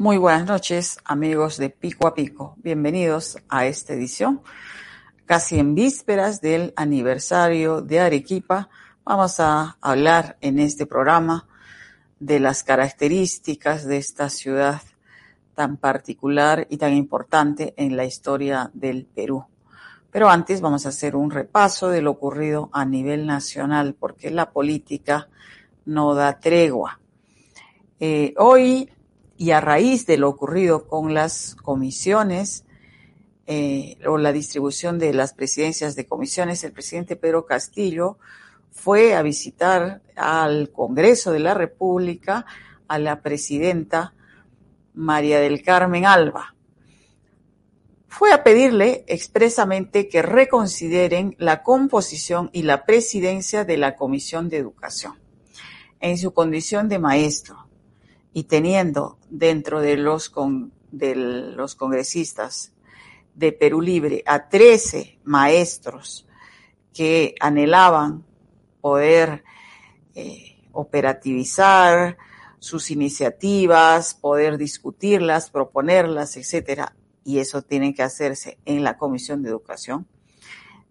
Muy buenas noches, amigos de Pico a Pico. Bienvenidos a esta edición. Casi en vísperas del aniversario de Arequipa, vamos a hablar en este programa de las características de esta ciudad tan particular y tan importante en la historia del Perú. Pero antes vamos a hacer un repaso de lo ocurrido a nivel nacional, porque la política no da tregua. Eh, hoy y a raíz de lo ocurrido con las comisiones eh, o la distribución de las presidencias de comisiones, el presidente Pedro Castillo fue a visitar al Congreso de la República a la presidenta María del Carmen Alba. Fue a pedirle expresamente que reconsideren la composición y la presidencia de la Comisión de Educación en su condición de maestro y teniendo dentro de los, de los congresistas de Perú Libre a 13 maestros que anhelaban poder eh, operativizar sus iniciativas, poder discutirlas, proponerlas, etcétera, y eso tiene que hacerse en la Comisión de Educación,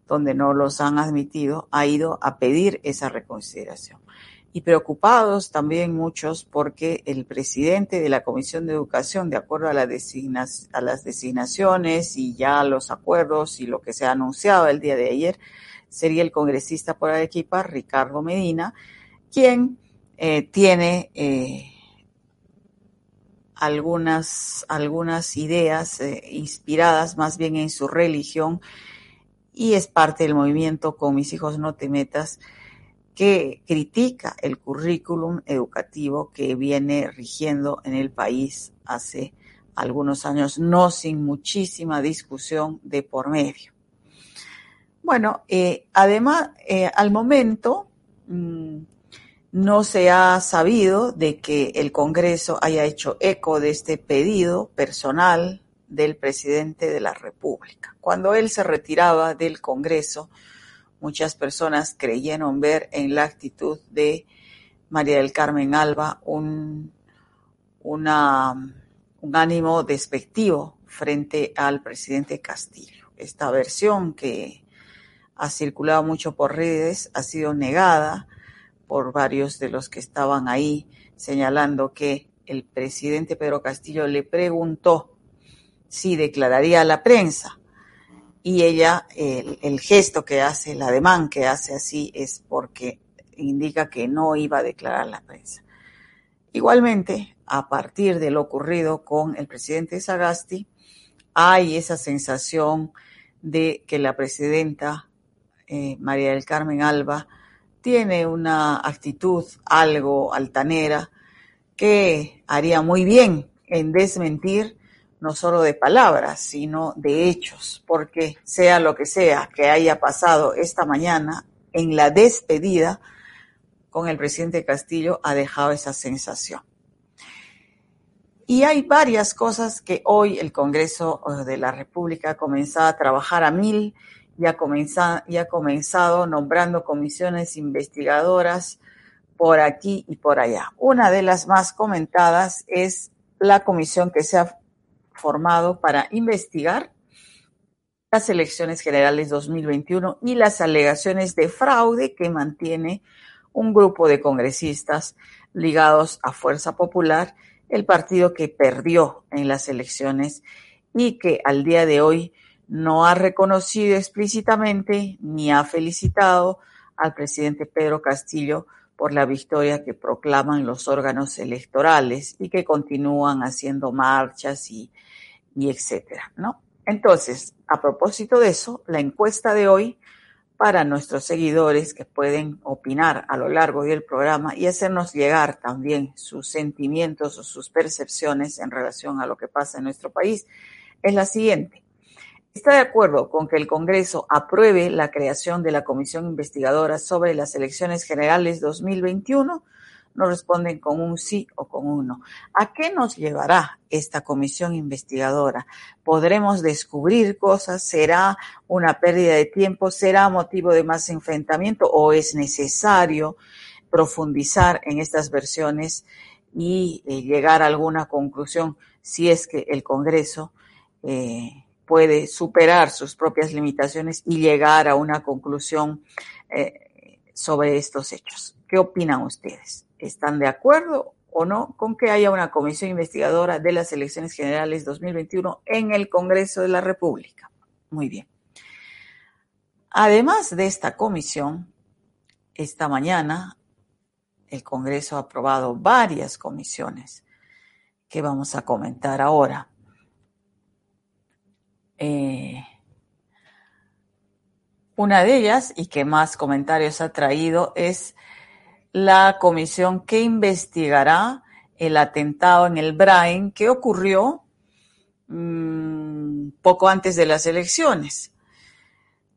donde no los han admitido, ha ido a pedir esa reconsideración y preocupados también muchos porque el presidente de la Comisión de Educación, de acuerdo a, las designaciones y ya los acuerdos y lo que se ha anunciado el día de ayer, sería el congresista por Arequipa, Ricardo Medina, quien eh, tiene eh, algunas, algunas ideas eh, inspiradas más bien en su religión y es parte del movimiento Con mis hijos no te metas, que critica el currículum educativo que viene rigiendo en el país hace algunos años, no sin muchísima discusión de por medio. Bueno, eh, además, eh, al momento mm, no se ha sabido de que el Congreso haya hecho eco de este pedido personal del presidente de la República. Cuando él se retiraba del Congreso, Muchas personas creyeron ver en la actitud de María del Carmen Alba un, una, un ánimo despectivo frente al presidente Castillo. Esta versión que ha circulado mucho por redes ha sido negada por varios de los que estaban ahí, señalando que el presidente Pedro Castillo le preguntó si declararía a la prensa y ella, el, gesto que hace, el ademán que hace así es porque indica que no iba a declarar la prensa. Igualmente, a partir de lo ocurrido con el presidente Sagasti, hay esa sensación de que la presidenta eh, María del Carmen Alba tiene una actitud algo altanera que haría muy bien en desmentir no solo de palabras, sino de hechos, porque sea lo que sea que haya pasado esta mañana en la despedida con el presidente Castillo ha dejado esa sensación. Y hay varias cosas que hoy el Congreso eh, de la República ha comenzado a trabajar a mil y ha comenzado, y ha comenzado nombrando comisiones investigadoras por aquí y por allá. Una de las más comentadas es la comisión que se ha formado para investigar las elecciones generales 2021 y las alegaciones de fraude que mantiene un grupo de congresistas ligados a Fuerza Popular, el partido que perdió en las elecciones y que al día de hoy no ha reconocido explícitamente ni ha felicitado al presidente Pedro Castillo por la victoria que proclaman los órganos electorales y que continúan haciendo marchas y y etcétera, ¿no? Entonces, a propósito de eso, la encuesta de hoy para nuestros seguidores que pueden opinar a lo largo del programa y hacernos llegar también sus sentimientos o sus percepciones en relación a lo que pasa en nuestro país es la siguiente. está de acuerdo con que el Congreso apruebe la creación de la Comisión Investigadora sobre las Elecciones Generales 2021 nos responden con un sí o con un no. ¿A qué nos llevará esta comisión investigadora? ¿Podremos descubrir cosas? ¿Será una pérdida de tiempo? ¿Será motivo de más enfrentamiento? ¿O es necesario profundizar en estas versiones y eh, llegar a alguna conclusión si es que el Congreso eh, puede superar sus propias limitaciones y llegar a una conclusión eh, sobre estos hechos? ¿Qué opinan ustedes? ¿Están de acuerdo o no con que haya una comisión investigadora de las elecciones generales 2021 en el Congreso de la República? Muy bien. Además de esta comisión, esta mañana el Congreso ha aprobado varias comisiones que vamos a comentar ahora. Eh, una de ellas, y que más comentarios ha traído, es la comisión que investigará el atentado en el Brain que ocurrió mmm, poco antes de las elecciones.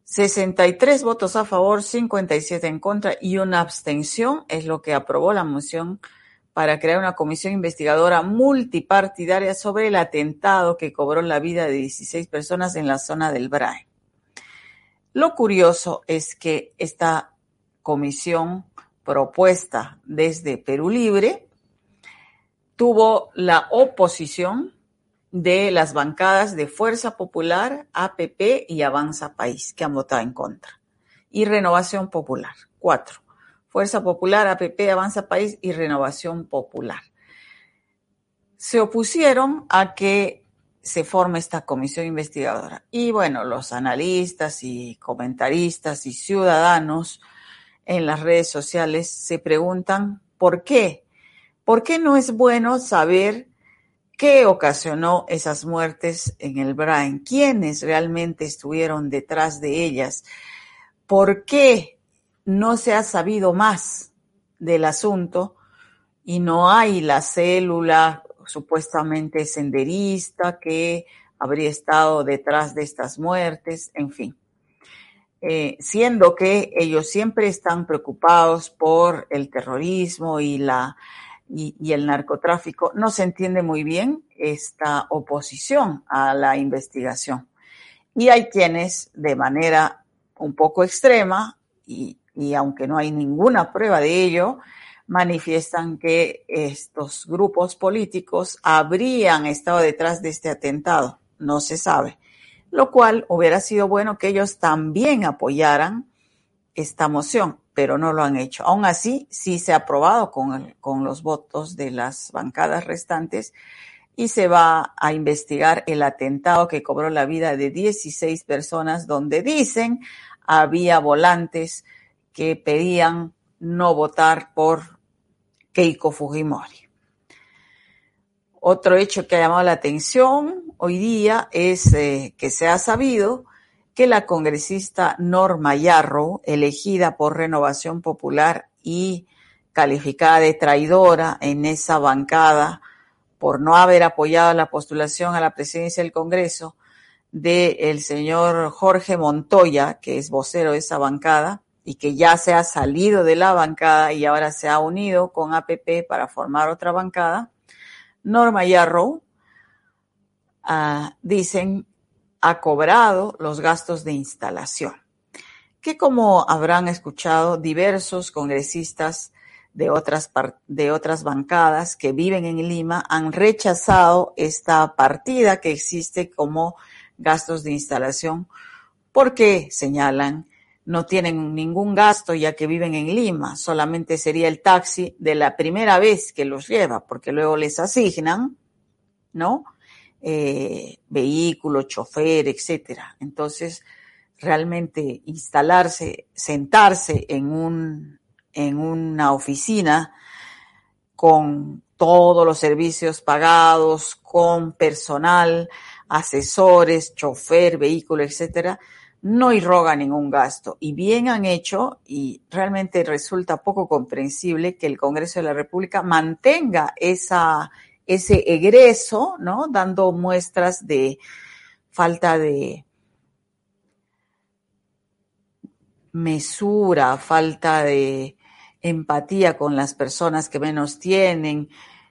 63 votos a favor, 57 en contra y una abstención es lo que aprobó la moción para crear una comisión investigadora multipartidaria sobre el atentado que cobró la vida de 16 personas en la zona del Brain. Lo curioso es que esta comisión propuesta desde Perú Libre tuvo la oposición de las bancadas de Fuerza Popular, APP y Avanza País, que han votado en contra. Y Renovación Popular, cuatro. Fuerza Popular, APP, Avanza País y Renovación Popular. Se opusieron a que se forme esta comisión investigadora. Y bueno, los analistas y comentaristas y ciudadanos en las redes sociales se preguntan por qué. ¿Por qué no es bueno saber qué ocasionó esas muertes en el Brain? ¿Quiénes realmente estuvieron detrás de ellas? ¿Por qué no se ha sabido más del asunto y no hay la célula supuestamente senderista que habría estado detrás de estas muertes? En fin. Eh, siendo que ellos siempre están preocupados por el terrorismo y, la, y, el narcotráfico, no se entiende muy bien esta oposición a la investigación. Y hay quienes de manera un poco extrema, y, y aunque no hay ninguna prueba de ello, manifiestan que estos grupos políticos habrían estado detrás de este atentado. No se sabe lo cual hubiera sido bueno que ellos también apoyaran esta moción, pero no lo han hecho. Aún así, sí se ha aprobado con, con los votos de las bancadas restantes y se va a investigar el atentado que cobró la vida de 16 personas donde dicen había volantes que pedían no votar por Keiko Fujimori. Otro hecho que ha llamado la atención hoy día es eh, que se ha sabido que la congresista Norma Yarro, elegida por Renovación Popular y calificada de traidora en esa bancada por no haber apoyado la postulación a la presidencia del Congreso del el señor Jorge Montoya, que es vocero de esa bancada y que ya se ha salido de la bancada y ahora se ha unido con APP para formar otra bancada, Norma Yarrow, uh, dicen, ha cobrado los gastos de instalación, que como habrán escuchado diversos congresistas de otras, de otras bancadas que viven en Lima han rechazado esta partida que existe como gastos de instalación porque señalan no tienen ningún gasto ya que viven en Lima, solamente sería el taxi de la primera vez que los lleva, porque luego les asignan, ¿no? Eh, vehículo, chofer, etcétera. Entonces, realmente instalarse, sentarse en un, en una oficina con todos los servicios pagados, con personal, asesores, chofer, vehículo, etcétera, no irroga ningún gasto. Y bien han hecho, y realmente resulta poco comprensible que el Congreso de la República mantenga esa, ese egreso, ¿no? Dando muestras de falta de mesura, falta de empatía con las personas que menos tienen,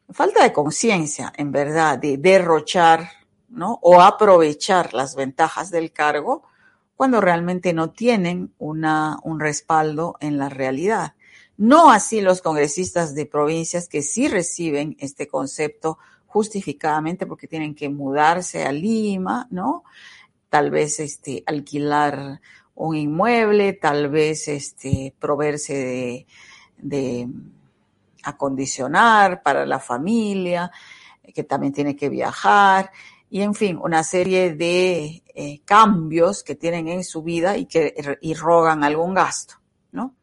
falta de conciencia, en verdad, de derrochar, ¿no? O aprovechar las ventajas del cargo cuando realmente no tienen una, un respaldo en la realidad. No así los congresistas de provincias que sí reciben este concepto justificadamente porque tienen que mudarse a Lima, ¿no? Tal vez este, alquilar un inmueble, tal vez este, proveerse de, de acondicionar para la familia, que también tiene que viajar, y en fin, una serie de eh, cambios que tienen en su vida y que y rogan algún gasto, ¿no?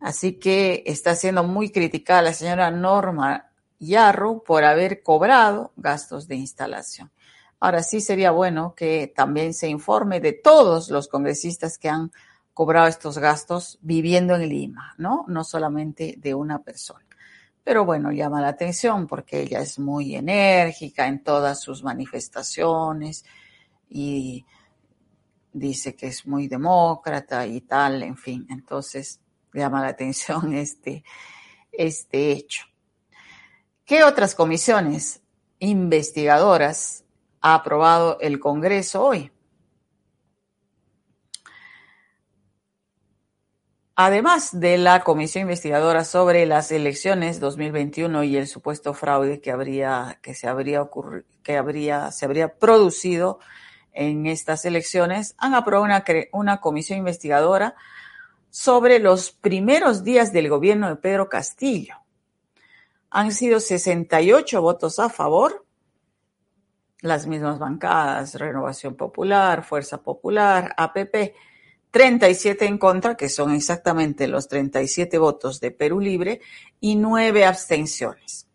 Así que está siendo muy criticada la señora Norma Yarro por haber cobrado gastos de instalación. Ahora sí sería bueno que también se informe de todos los congresistas que han cobrado estos gastos viviendo en Lima, ¿no? No solamente de una persona. Pero bueno, llama la atención porque ella es muy enérgica en todas sus manifestaciones y dice que es muy demócrata y tal, en fin. Entonces, llama la atención este, este hecho. ¿Qué otras comisiones investigadoras ha aprobado el Congreso hoy? Además de la comisión investigadora sobre las elecciones 2021 y el supuesto fraude que habría que se habría ocurrido, que habría se habría producido en estas elecciones, han aprobado una, una comisión investigadora sobre los primeros días del gobierno de Pedro Castillo. Han sido 68 votos a favor, las mismas bancadas, Renovación Popular, Fuerza Popular, APP, 37 en contra, que son exactamente los 37 votos de Perú Libre, y 9 abstenciones.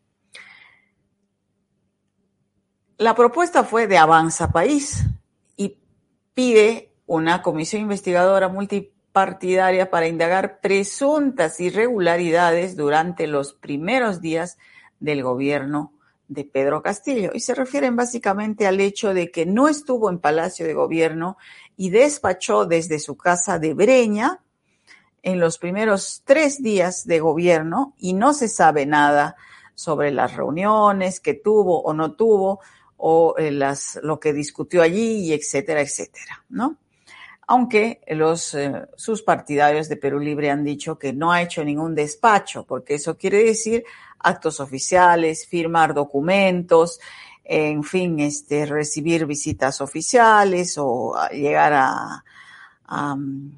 La propuesta fue de Avanza País y pide una comisión investigadora multi partidaria para indagar presuntas irregularidades durante los primeros días del gobierno de Pedro Castillo. Y se refieren básicamente al hecho de que no estuvo en Palacio de Gobierno y despachó desde su casa de Breña en los primeros tres días de gobierno y no se sabe nada sobre las reuniones que tuvo o no tuvo o eh, las, lo que discutió allí, y etcétera, etcétera, ¿no? aunque los, eh, sus partidarios de Perú Libre han dicho que no ha hecho ningún despacho, porque eso quiere decir actos oficiales, firmar documentos, en fin, este, recibir visitas oficiales o llegar a, um,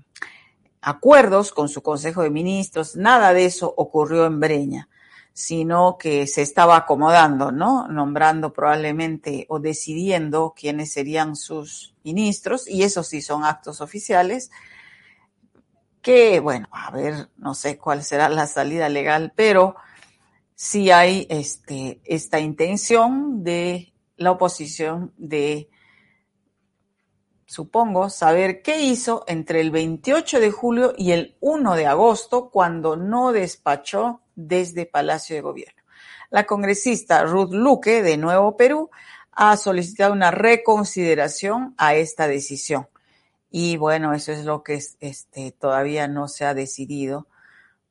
acuerdos con su Consejo de Ministros. Nada de eso ocurrió en Breña sino que se estaba acomodando, ¿no? Nombrando probablemente o decidiendo quiénes serían sus ministros, y eso sí son actos oficiales, que, bueno, a ver, no sé cuál será la salida legal, pero sí hay este, esta intención de la oposición de, supongo, saber qué hizo entre el 28 de julio y el 1 de agosto, cuando no despachó desde Palacio de Gobierno. La congresista Ruth Luque, de Nuevo Perú, ha solicitado una reconsideración a esta decisión. Y bueno, eso es lo que este, todavía no se ha decidido,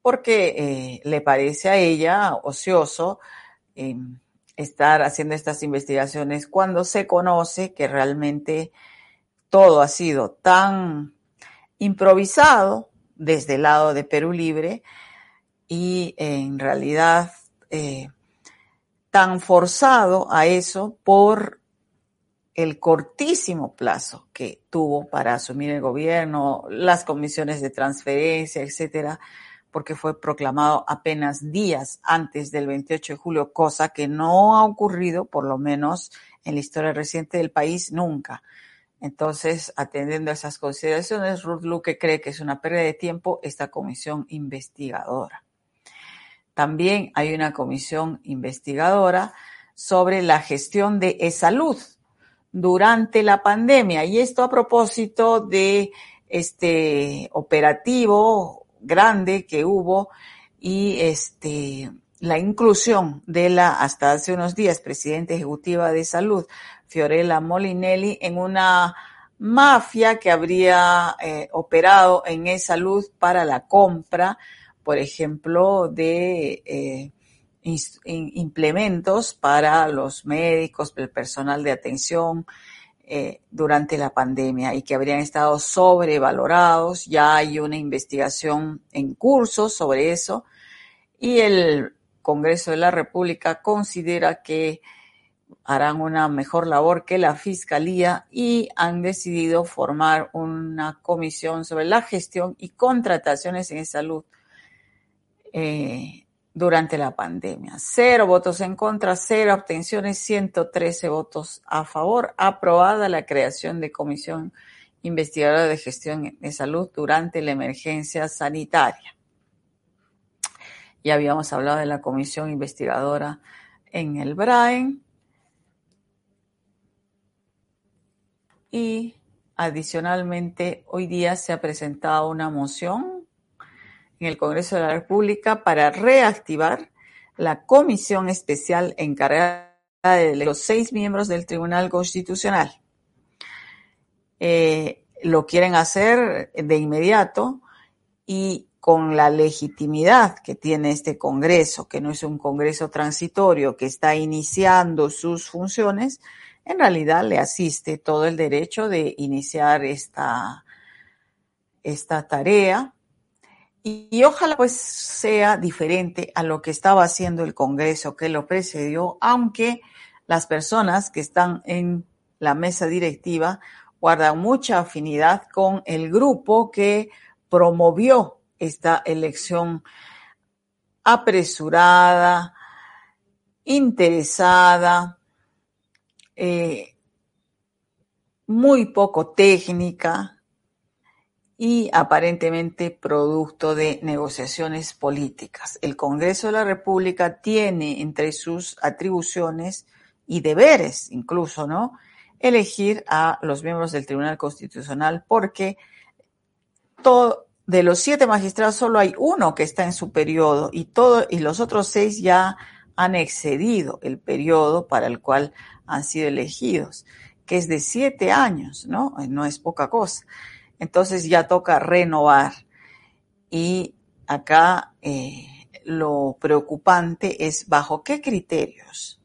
porque eh, le parece a ella ocioso em, estar haciendo estas investigaciones cuando se conoce que realmente todo ha sido tan improvisado desde el lado de Perú Libre y en realidad eh, tan forzado a eso por el cortísimo plazo que tuvo para asumir el gobierno, las comisiones de transferencia, etcétera, porque fue proclamado apenas días antes del 28 de julio, cosa que no ha ocurrido, por lo menos en la historia reciente del país, nunca. Entonces, atendiendo a esas consideraciones, Ruth Luque cree que es una pérdida de tiempo esta comisión investigadora. También hay una comisión investigadora sobre la gestión de e-salud durante la pandemia. Y esto a propósito de este operativo grande que hubo y este la inclusión de la hasta hace unos días presidenta ejecutiva de salud Fiorella Molinelli en una mafia que habría eh, operado en esa salud para la compra, por ejemplo, de eh, implementos para los médicos, el personal de atención eh, durante la pandemia y que habrían estado sobrevalorados. Ya hay una investigación en curso sobre eso y el Congreso de la República considera que harán una mejor labor que la Fiscalía y han decidido formar una comisión sobre la gestión y contrataciones en salud eh, durante la pandemia. Cero votos en contra, cero abstenciones, 113 votos a favor. Aprobada la creación de comisión investigadora de gestión de salud durante la emergencia sanitaria. Ya habíamos hablado de la comisión investigadora en el BRAEN y adicionalmente hoy día se ha presentado una moción en el Congreso de la República para reactivar la comisión especial encargada de los seis miembros del Tribunal Constitucional. Eh, lo quieren hacer de inmediato y con la legitimidad que tiene este Congreso, que no es un Congreso transitorio, que está iniciando sus funciones, en realidad le asiste todo el derecho de iniciar esta, esta tarea y, ojalá pues sea diferente a lo que estaba haciendo el Congreso que lo precedió, aunque las personas que están en la mesa directiva guardan mucha afinidad con el grupo que promovió esta elección apresurada, interesada, eh, muy poco técnica y aparentemente producto de negociaciones políticas. El Congreso de la República tiene entre sus atribuciones y deberes incluso, ¿no? Elegir a los miembros del Tribunal Constitucional porque de los siete magistrados solo hay uno que está en su periodo y, todo, y los otros seis ya han excedido el periodo para el cual han sido elegidos, que es de siete años, ¿no? No es poca cosa. Entonces ya toca renovar. Y acá eh, lo preocupante es bajo qué criterios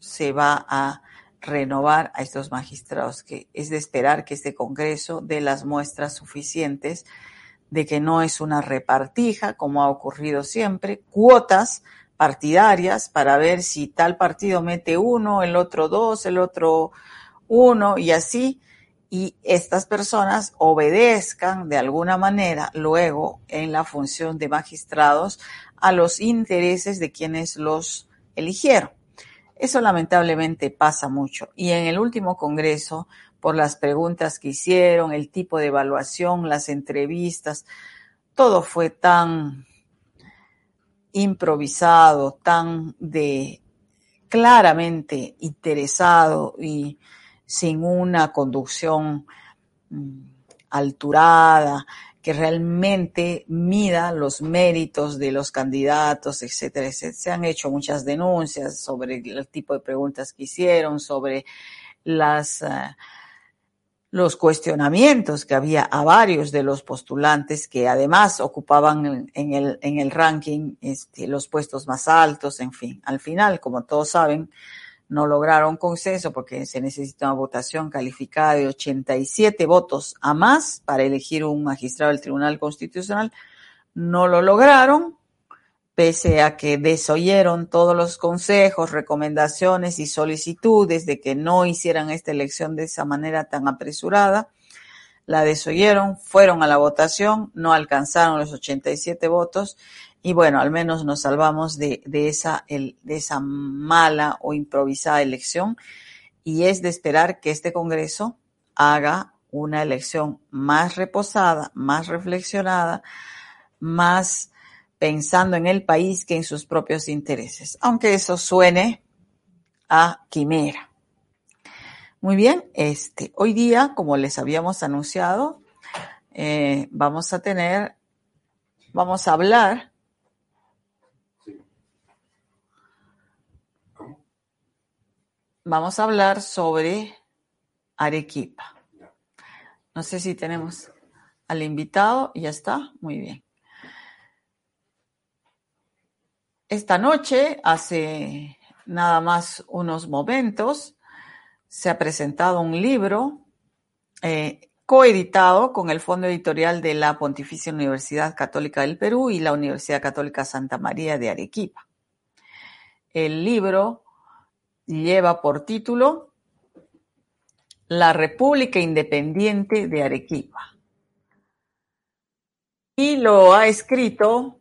se va a renovar a estos magistrados, que es de esperar que este Congreso dé las muestras suficientes de que no es una repartija, como ha ocurrido siempre, cuotas partidarias para ver si tal partido mete uno, el otro dos, el otro uno y así, y estas personas obedezcan de alguna manera luego en la función de magistrados a los intereses de quienes los eligieron. Eso lamentablemente pasa mucho. Y en el último Congreso, por las preguntas que hicieron, el tipo de evaluación, las entrevistas, todo fue tan improvisado, tan de claramente interesado y sin una conducción mm, alturada, que realmente mida los méritos de los candidatos, etcétera, etcétera. Se han hecho muchas denuncias sobre el tipo de preguntas que hicieron, sobre las eh, los cuestionamientos que había a varios de los postulantes que además ocupaban en el, en el ranking este, los puestos más altos, en fin. Al final, como todos saben, no lograron consenso porque se necesita una votación calificada de 87 votos a más para elegir un magistrado del Tribunal Constitucional. No lo lograron pese a que desoyeron todos los consejos, recomendaciones y solicitudes de que no hicieran esta elección de esa manera tan apresurada, la desoyeron, fueron a la votación, no alcanzaron los 87 votos y bueno, al menos nos salvamos de, de, esa, de esa mala o improvisada elección y es de esperar que este Congreso haga una elección más reposada, más reflexionada, más pensando en el país que en sus propios intereses, aunque eso suene a quimera. Muy bien, este, hoy día, como les habíamos anunciado, eh, vamos a tener, vamos a hablar vamos a hablar sobre Arequipa. No sé si tenemos al invitado. Ya está. Muy bien. Esta noche, hace nada más unos momentos, se ha presentado un libro eh, coeditado con el Fondo Editorial de la Pontificia Universidad Católica del Perú y la Universidad Católica Santa María de Arequipa. El libro lleva por título La República Independiente de Arequipa. Y lo ha escrito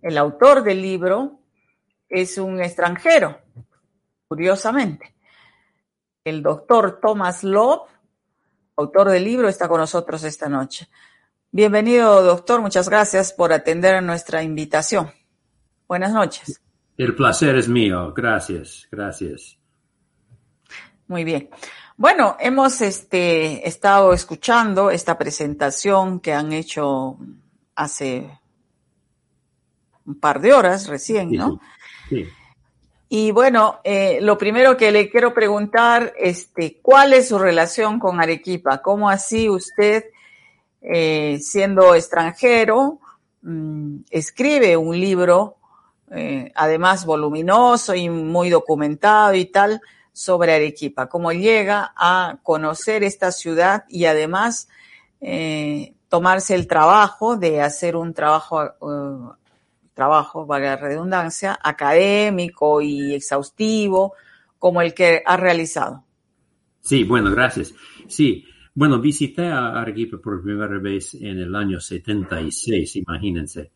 el autor del libro, es un extranjero, curiosamente. El doctor Thomas Love, autor del libro, está con nosotros esta noche. Bienvenido, doctor. Muchas gracias por atender a nuestra invitación. Buenas noches. El placer es mío. Gracias, gracias. Muy bien. Bueno, hemos este, estado escuchando esta presentación que han hecho hace un par de horas recién, ¿no? Y bueno, eh, lo primero que le quiero preguntar, este, ¿cuál es su relación con Arequipa? ¿Cómo así usted, eh, siendo extranjero, mm, escribe un libro, eh, además voluminoso y muy documentado y tal, sobre Arequipa? ¿Cómo llega a conocer esta ciudad y además tomarse el trabajo de hacer un trabajo trabajo, valga la redundancia, académico y exhaustivo como el que ha realizado. Sí, bueno, gracias. Sí, bueno, visité a Arequipa por primera vez en el año 76, imagínense,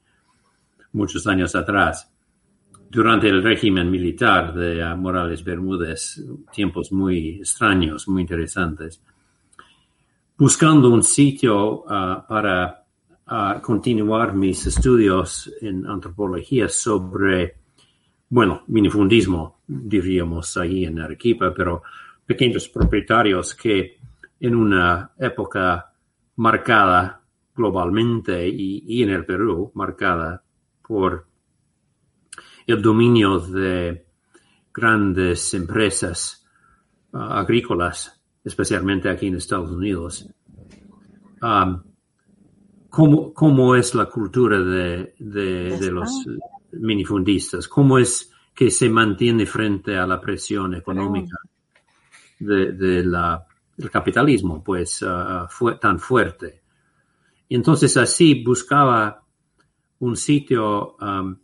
muchos años atrás, durante el régimen militar de Morales Bermúdez, tiempos muy extraños, muy interesantes, buscando un sitio ah, para a continuar mis estudios en antropología sobre, bueno, minifundismo, diríamos ahí en Arequipa, pero pequeños propietarios que en una época marcada globalmente y, en el Perú, marcada por el dominio de grandes empresas ah, agrícolas, especialmente aquí en Estados Unidos, um, cómo, cómo es la cultura de, de, los minifundistas, cómo es que se mantiene frente a la presión económica de, de la, del capitalismo, pues uh, fue tan fuerte. Y entonces así buscaba un sitio um,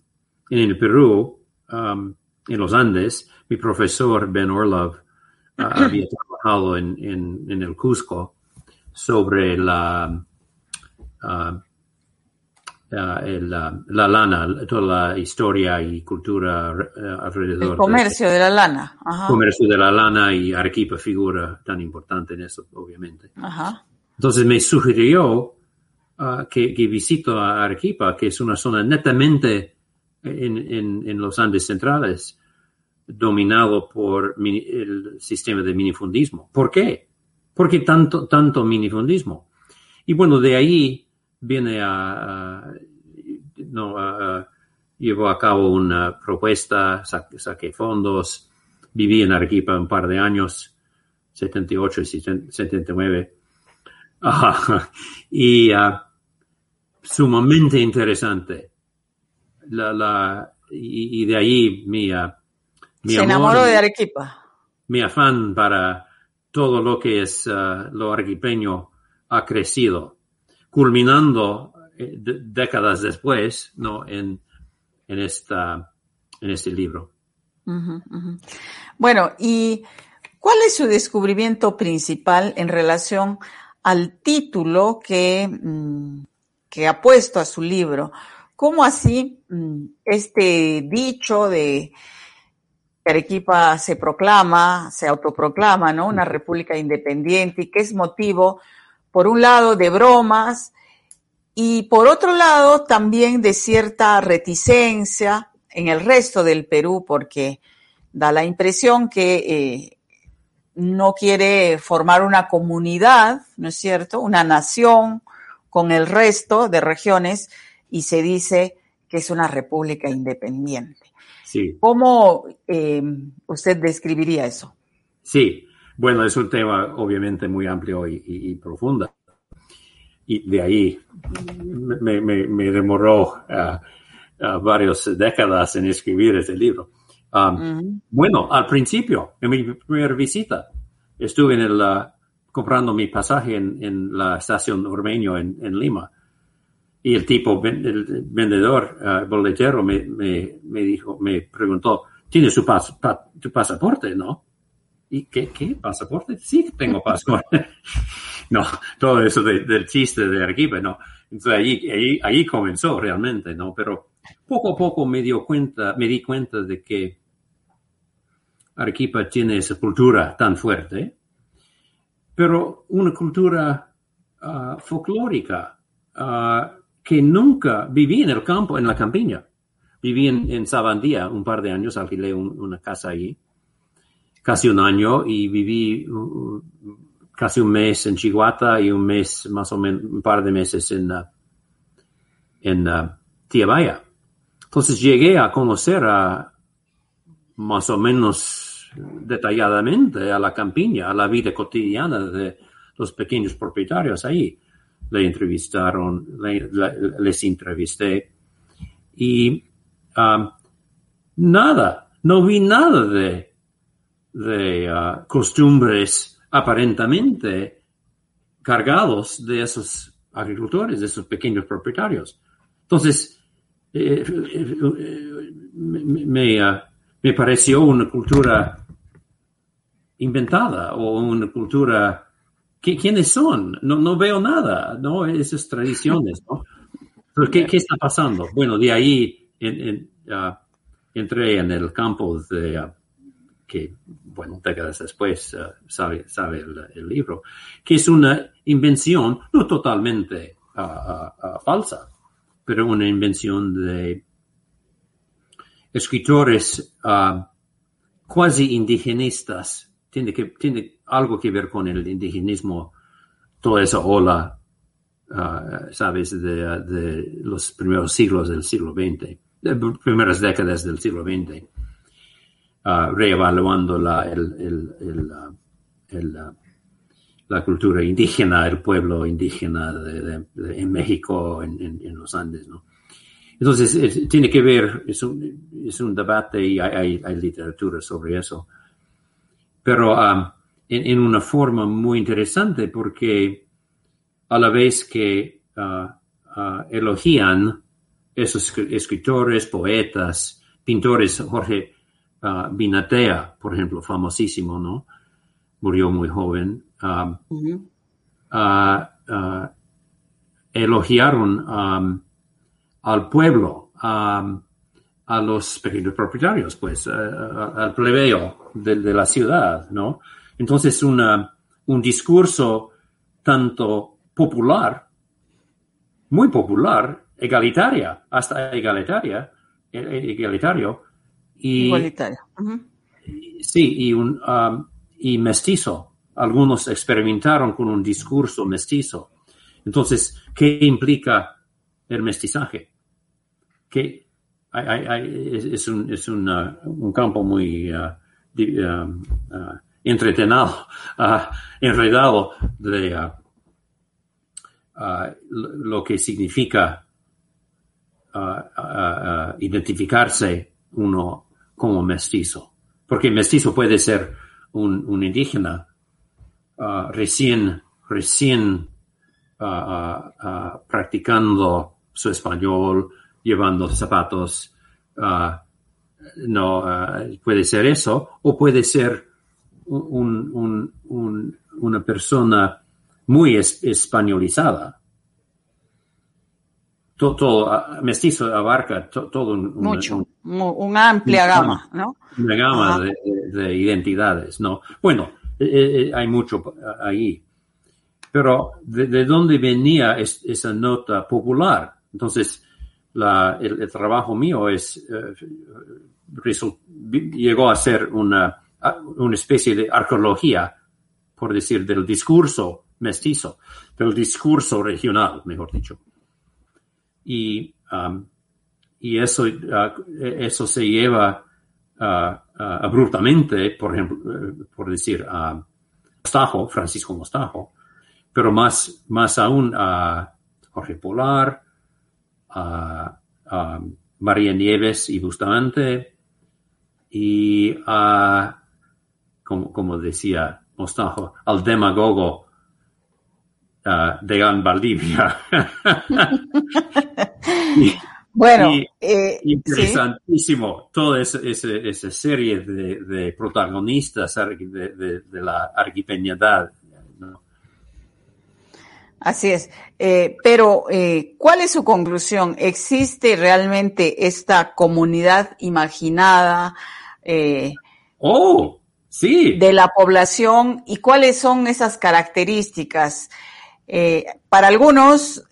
en el Perú, um, en los Andes. Mi profesor Ben Orlov uh, había trabajado en, en, en el Cusco sobre la Ah, ah, la lana, toda la historia y cultura alrededor. El comercio de, la lana. El Comercio de la lana y Arequipa figura tan importante en eso, obviamente. Entonces me sugirió ah, que, que, visito a Arequipa, que es una zona netamente en, en, los Andes centrales, dominado por el sistema de minifundismo. ¿Por qué? ¿Por qué tanto, tanto minifundismo? Y bueno, de ahí viene a, no, a, llevó a cabo una propuesta, saqué fondos, viví en Arequipa un par de años, 78 y 79, y ah, sumamente interesante. La, la, y, de ahí mi, uh, mi Se enamoró de Arequipa. Mi afán para todo lo que es ah, lo arequipeño ha crecido culminando eh, décadas después, ¿no? En, en, esta, en este libro. Bueno, ¿y cuál es su descubrimiento principal en relación al título que, mm, que ha puesto a su libro? ¿Cómo así mm, este dicho de Arequipa se proclama, se autoproclama, ¿no? Una república independiente y que es motivo por un lado de bromas y por otro lado también de cierta reticencia en el resto del Perú porque da la impresión que eh, no quiere formar una comunidad, ¿no es cierto? Una nación con el resto de regiones y se dice que es una república independiente. Sí. ¿Cómo eh, usted describiría eso? Sí, bueno, es un tema obviamente muy amplio y, profundo. y de ahí me, me, demoró varias décadas en escribir este libro. Um, bueno, al principio, en mi primera visita, estuve en el, uh, comprando mi pasaje en, la estación Ormeño en, Lima. Y el tipo, el vendedor, uh, boletero, me, me, dijo, me preguntó, ¿tiene su tu pasaporte, no? ¿Y qué, qué? ¿Pasaporte? Sí, tengo pasaporte. no, todo eso del chiste de Arequipa, no. Entonces ahí, ahí, comenzó realmente, ¿no? Pero poco a poco me dio cuenta, me di cuenta de que Arequipa tiene esa cultura tan fuerte, pero una cultura uh, folclórica uh, que nunca viví en el campo, en la campiña. Viví en, Sabandía un par de años, alquilé una casa ahí, casi un año, y viví uh, casi un mes en Chihuahua y un mes, más o menos, un par de meses en, en Tiabaya. Entonces llegué a conocer a más o menos detalladamente a la campiña, a la vida cotidiana de los pequeños propietarios ahí. Le entrevistaron, les entrevisté y um, nada, no vi nada de, uh, costumbres aparentemente cargados de esos agricultores, de esos pequeños propietarios. Entonces, eh, eh, me, uh, me pareció una cultura inventada o una cultura... ¿Quiénes son? No, no veo nada, ¿no? Esas tradiciones, ¿no? ¿qué, ¿qué, está pasando? Bueno, de ahí entré en el campo de... que, bueno, décadas después uh, sabe, sabe el, libro, que es una invención no totalmente uh, uh, falsa, pero una invención de escritores uh, cuasi indigenistas. Tiene, que, tiene algo que ver con el indigenismo, toda esa ola, uh, sabes, de, los primeros siglos del siglo XX, de primeras décadas del siglo XX, uh, reevaluando la, el, la cultura indígena, el pueblo indígena de, en México, en, en, los Andes, ¿no? Entonces, tiene que ver, es un, es un debate y hay, hay, literatura sobre eso, pero um, en, una forma muy interesante porque a la vez que uh, uh, elogian esos escritores, poetas, pintores, Jorge uh, Binatea, por ejemplo, famosísimo, ¿no? Murió muy joven. Um, elogiaron um, al pueblo, a, los pequeños propietarios, pues, al plebeo de, la ciudad, ¿no? Entonces, una, un discurso tanto popular, muy popular, egalitaria, hasta egalitaria, e, e, egalitario, y, Igualitario. Sí, y, un, um, y mestizo. Algunos experimentaron con un discurso mestizo. Entonces, ¿qué implica el mestizaje? que es, un, es un, campo muy uh, uh, uh, entretenido, enredado de lo que significa identificarse uno como mestizo. Porque mestizo puede ser un, indígena recién, recién practicando su español, llevando zapatos. Ah, no ah, puede ser eso, o puede ser un, una persona muy españolizada. Todo, mestizo abarca todo un, Mucho, una amplia gama, ¿no? Una gama de, identidades, ¿no? Bueno, eh, eh, hay mucho ahí. Pero, ¿de, dónde venía esa nota popular? Entonces, el, trabajo mío es, eh, llegó a ser una, una especie de arqueología, por decir, del discurso mestizo, del discurso regional, mejor dicho. Y, um, y eso, uh, eso se lleva uh, uh, abruptamente, por ejemplo, por decir, a Mostajo, Francisco Mostajo, pero más, más aún a Jorge Polar, a, María Nieves y Bustamante y a, como, como decía Mostajo, al demagogo uh, de Gran Valdivia. bueno, eh, interesantísimo toda esa, esa, serie de, protagonistas de, de la arquipeñadad Así es. Eh, pero, eh, ¿cuál es su conclusión? ¿Existe realmente esta comunidad imaginada? Oh, sí. De la población y cuáles son esas características? para algunos,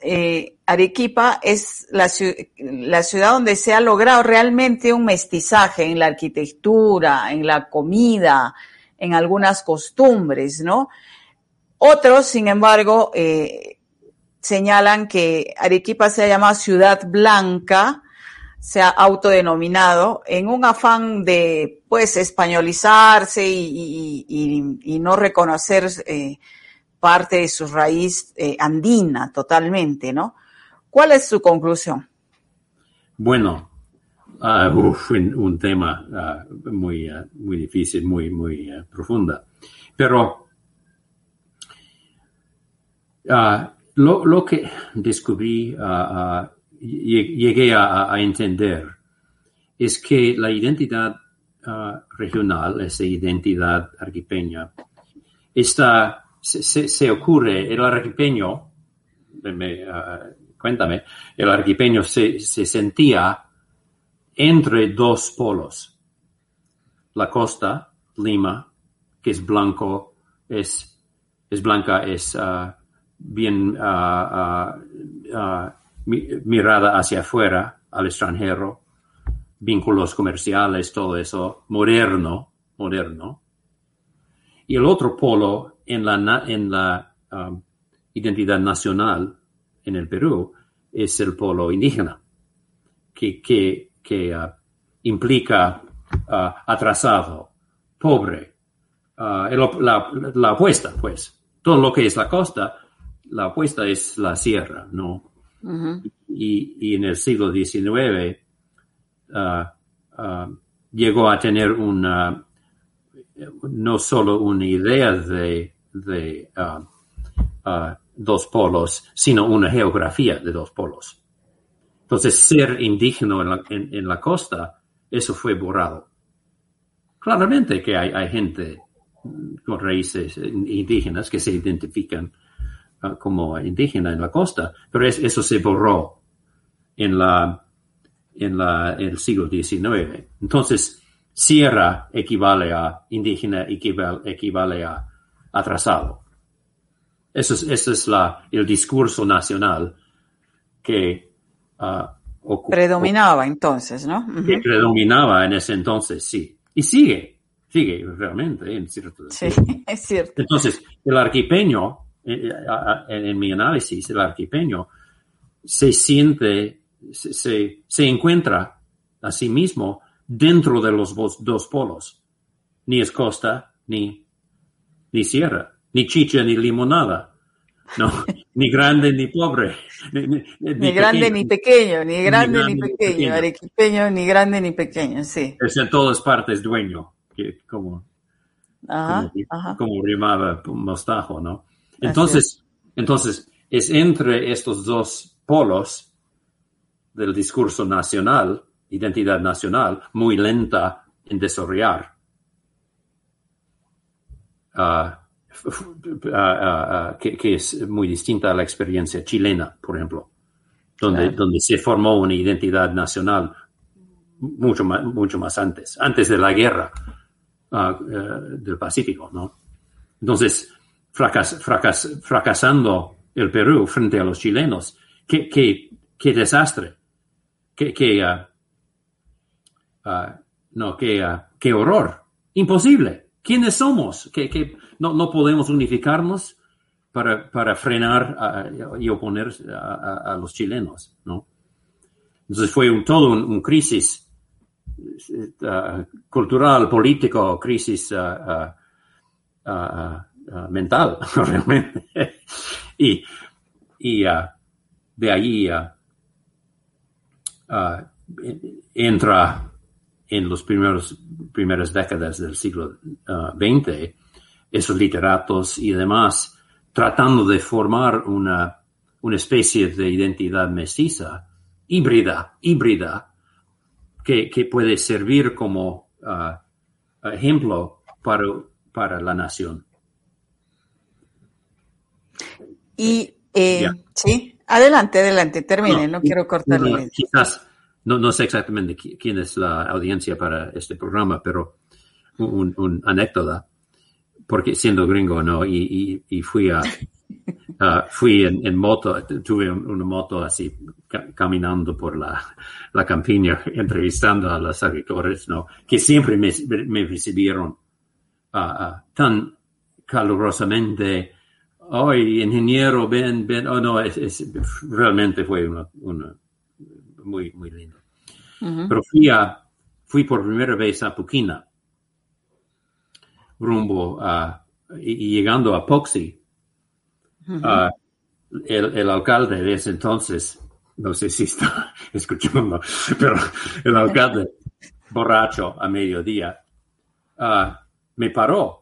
Arequipa es la, la ciudad donde se ha logrado realmente un mestizaje en la arquitectura, en la comida, en algunas costumbres, ¿no? Otros, sin embargo, eh, señalan que Arequipa se ha llamado Ciudad Blanca, se ha autodenominado en un afán de, pues, españolizarse y, no reconocer eh, parte de su raíz eh, andina totalmente, ¿no? ¿Cuál es su conclusión? Bueno, uh, un, tema ah, muy, ah, muy difícil, muy, muy profunda. Pero Ah, lo, que descubrí, uh, llegué a, entender, es que la identidad regional, esa identidad arquipeña, está, se, ocurre, el arquipeño, cuéntame, el arquipeño se, se sentía entre dos polos. La costa, Lima, que es blanco, es, es blanca, es bien ah, ah, ah, mirada hacia afuera, al extranjero, vínculos comerciales, todo eso, moderno, moderno. Y el otro polo en la, en la identidad nacional en el Perú es el polo indígena, que, que, implica atrasado, pobre, la, la, opuesta, pues. Todo lo que es la costa la opuesta es la sierra, ¿no? Y, en el siglo XIX ah, ah, llegó a tener una, no solo una idea de, ah, dos polos, sino una geografía de dos polos. Entonces, ser indígena en la, costa, eso fue borrado. Claramente que hay, gente con raíces indígenas que se identifican como indígena en la costa, pero eso se borró en la en la el siglo XIX. Entonces, sierra equivale a indígena, equivale, equivale a atrasado. Eso es, ese es la, el discurso nacional que uh, predominaba entonces, ¿no? Que predominaba en ese entonces, sí. Y sigue, sigue realmente, en cierto. Sí, es cierto. Entonces, el arquipeño en, mi análisis, el arquipeño se siente, se, se, encuentra a sí mismo dentro de los dos polos. Ni es costa, ni, ni sierra, ni chicha, ni limonada. No, ni grande ni pobre. Ni, grande ni pequeño, ni grande ni, pequeño, arequipeño ni grande ni pequeño, sí. Es en todas partes dueño, que como, como, como rimaba Mostajo, ¿no? Entonces, entonces, es entre estos dos polos del discurso nacional, identidad nacional, muy lenta en desarrollar. Ah, ah, ah, que, es muy distinta a la experiencia chilena, por ejemplo, donde, donde se formó una identidad nacional mucho más, mucho más antes, antes de la guerra eh, del Pacífico, ¿no? Entonces, fracasando el Perú frente a los chilenos. Qué, qué, desastre. Qué, qué, ah, ah, no, qué, ah, qué horror. Imposible. ¿Quiénes somos? ¿Qué, no, no podemos unificarnos para, para frenar y oponer a, los chilenos, ¿no? Entonces fue un, todo un, crisis cultural, político, crisis Uh, mental, realmente. y, y de ahí entra en primeros primeras décadas del siglo XX esos literatos y demás tratando de formar una, una especie de identidad mestiza, híbrida, híbrida, que, que puede servir como ejemplo para, para la nación. Y eh, sí, adelante, adelante, termine, no, quiero cortarle. quizás, no, no sé exactamente quién es la audiencia para este programa, pero un, un anécdota porque siendo gringo, ¿no? Y, y, fui a, fui en, moto, tuve una moto así caminando por la, la campiña, entrevistando a los agricultores, ¿no? Que siempre me, me recibieron tan calurosamente, hoy ingeniero, ven, ven, oh no, es, realmente fue una, una, muy, muy lindo. Pero fui a, fui por primera vez a Puquina rumbo a, y, llegando a Poxy, el, alcalde de ese entonces, no sé si está escuchando, pero el alcalde borracho a mediodía me paró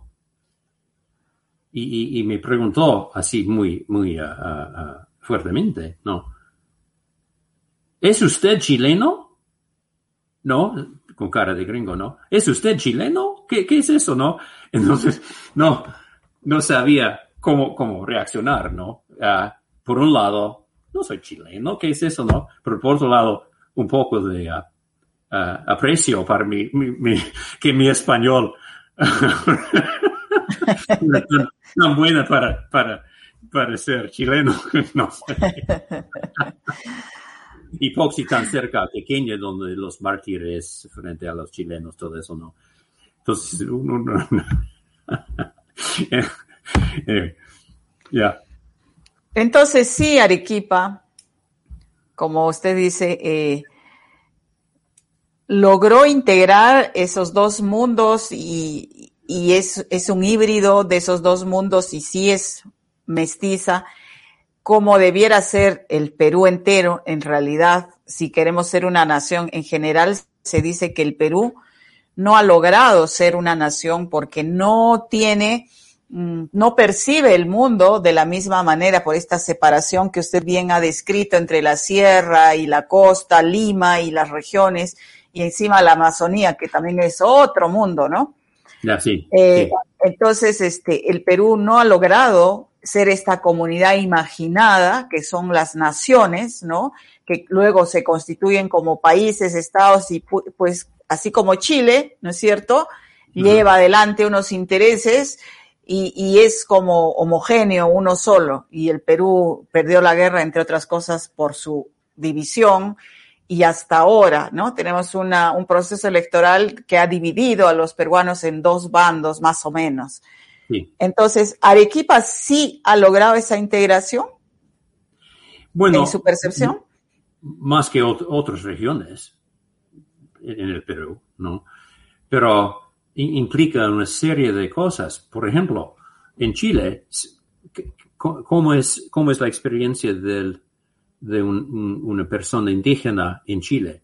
y, me preguntó así muy, muy fuertemente, ¿no? ¿Es usted chileno? No, con cara de gringo, ¿no? ¿Es usted chileno? ¿Qué, qué es eso, no? Entonces, no, no sabía cómo, cómo reaccionar, ¿no? Ah, por un lado, no soy chileno, ¿qué es eso, no? Pero por otro lado, un poco de ah, ah, aprecio para mi, mi, que mi español tan, buena para, para, para ser chileno, no y Foxy tan cerca, pequeña, donde los mártires frente a los chilenos, todo eso, ¿no? Entonces, uno, eh, ya. Entonces, sí, Arequipa, como usted dice, eh, logró integrar esos dos mundos y, y es, es, un híbrido de esos dos mundos y sí es mestiza, como debiera ser el Perú entero, en realidad, si queremos ser una nación en general, se dice que el Perú no ha logrado ser una nación porque no tiene, mm, no percibe el mundo de la misma manera por esta separación que usted bien ha descrito entre la sierra y la costa, Lima y las regiones, y encima la Amazonía, que también es otro mundo, ¿no? Ya, sí, eh, Entonces, este, el Perú no ha logrado ser esta comunidad imaginada, que son las naciones, ¿no? Que luego se constituyen como países, estados y pues así como Chile, ¿no es cierto? Lleva adelante unos intereses y, y, es como homogéneo, uno solo. Y el Perú perdió la guerra, entre otras cosas, por su división. Y hasta ahora, ¿no? Tenemos una, un proceso electoral que ha dividido a los peruanos en dos bandos, más o menos. Entonces, ¿Arequipa sí ha logrado esa integración? Bueno, en su percepción. Más que otras regiones en el Perú, ¿no? Pero implica una serie de cosas. Por ejemplo, en Chile, ¿cómo es, cómo es la experiencia del, de una persona indígena en Chile?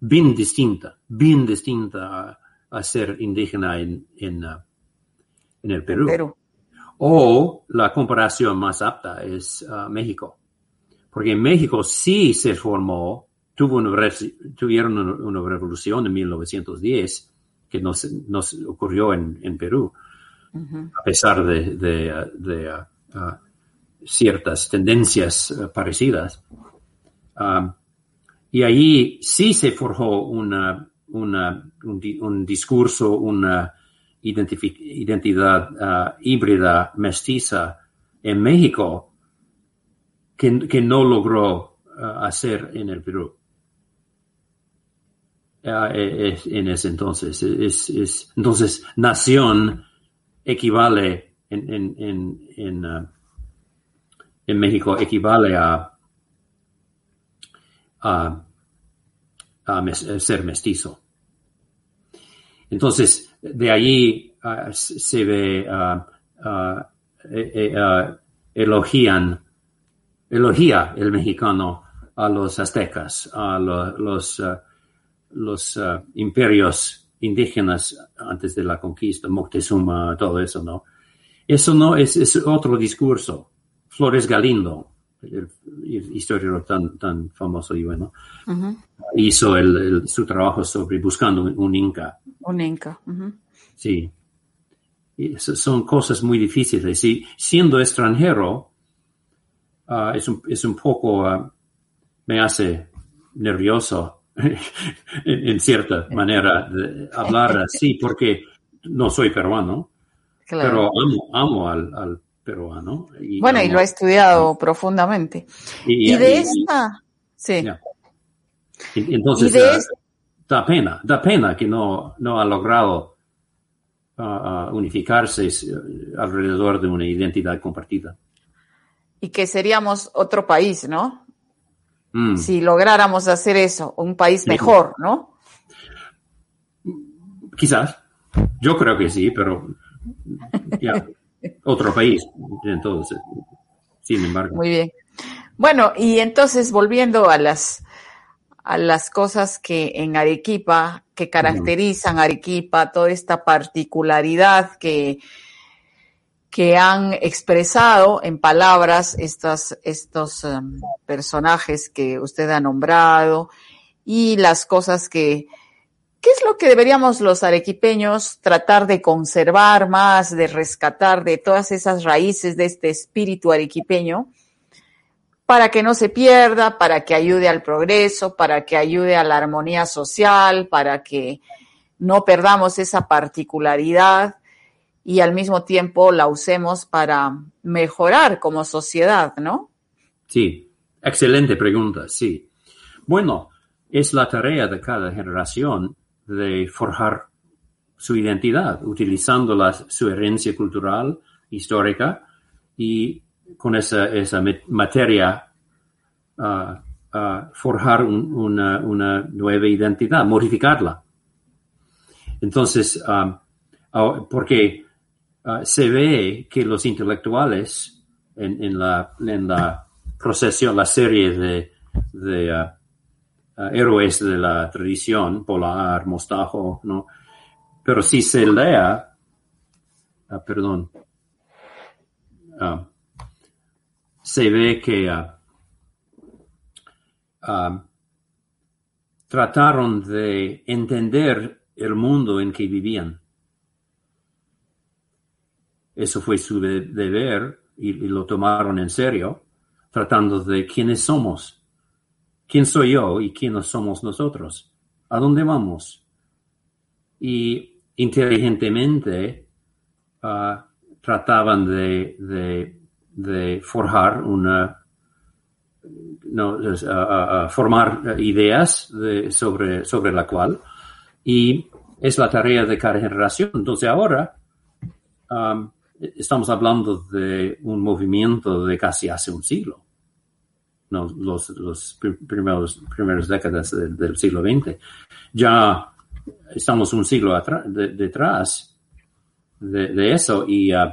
Bien distinta, bien distinta a, ser indígena en, en, uh, en el Perú. O la comparación más apta es uh, México. Porque en México sí se formó tuvo una, tuvieron una, revolución en 1910 que no, ocurrió en, Perú, a pesar de, uh, uh, ciertas tendencias uh, parecidas. Y ahí sí se forjó una, un, discurso, una identidad híbrida, mestiza en México que, que no logró hacer en el Perú. Ah, eh, en ese entonces. Es, entonces, nación equivale en, en, ah, México, equivale a, a, ser mestizo. Entonces, de allí ah, se ve eh, eh, elogian, elogia el mexicano a los aztecas, a los, uh, los uh, imperios indígenas antes de la conquista, Moctezuma, todo eso, ¿no? Eso no es, es otro discurso. Flores Galindo, el, historiador tan, tan famoso y bueno, hizo el, su trabajo sobre buscando un, inca. Un inca. Sí. son cosas muy difíciles. Y siendo extranjero, uh, es, un, es, un, poco, uh, me hace nervioso en, cierta manera de hablar así, porque no soy peruano, pero amo, amo al, al peruano. bueno, y lo ha estudiado profundamente. Y, de esta, sí. entonces, eh, da pena, da pena que no, no ha logrado uh, unificarse uh, alrededor de una identidad compartida. Y que seríamos otro país, ¿no? Mm. Si lográramos hacer eso, un país mejor, ¿no? Quizás. Yo creo que sí, pero ya, otro país, entonces, sin embargo. Muy bien. Bueno, y entonces volviendo a las a las cosas que en Arequipa, que caracterizan a Arequipa, toda esta particularidad que, que han expresado en palabras estas, estos um, personajes que usted ha nombrado y las cosas que, ¿qué es lo que deberíamos los arequipeños tratar de conservar más, de rescatar de todas esas raíces de este espíritu arequipeño? para que no se pierda, para que ayude al progreso, para que ayude a la armonía social, para que no perdamos esa particularidad y al mismo tiempo la usemos para mejorar como sociedad, ¿no? Sí, excelente pregunta, sí. Bueno, es la tarea de cada generación de forjar su identidad, utilizando la, su herencia cultural, histórica, y con esa, esa materia forjar una, nueva identidad, modificarla. Entonces, um, porque uh, se ve que los intelectuales en, la, en la procesión, la serie de uh, héroes de la tradición, Polar, Mostajo, ¿no? Pero si se lea, perdón, se ve que trataron de entender el mundo en que vivían. Eso fue su deber y, lo tomaron en serio, tratando de quiénes somos, quién soy yo y quiénes somos nosotros, a dónde vamos. Y inteligentemente ah, trataban de, de forjar una no, formar ideas sobre, sobre la cual y es la tarea de cada generación. Entonces ahora um, estamos hablando de un movimiento de casi hace un siglo, no, los, los primeros, primeras décadas del siglo XX. Ya estamos un siglo detrás de, eso y, uh,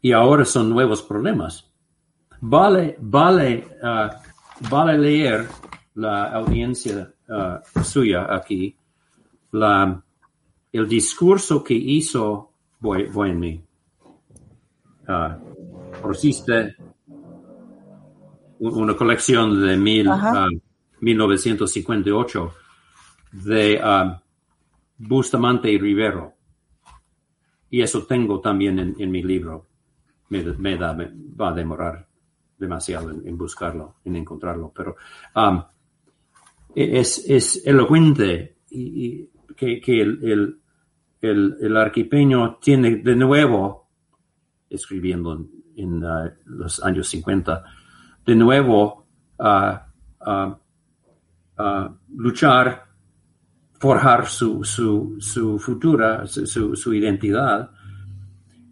y ahora son nuevos problemas Vale, vale, uh, vale leer la audiencia uh, suya aquí, la, el discurso que hizo Buenmi. Uh, consiste una colección de mil, 1958 de Bustamante y Rivero. Y eso tengo también en, mi libro. Me, me, da, me va a demorar demasiado en, buscarlo, en encontrarlo, pero um, es, es, elocuente y, que, que el, el, el, arquipeño tiene de nuevo, escribiendo en, uh, los años 50, de nuevo uh, luchar, forjar su, su, su futura, su, su identidad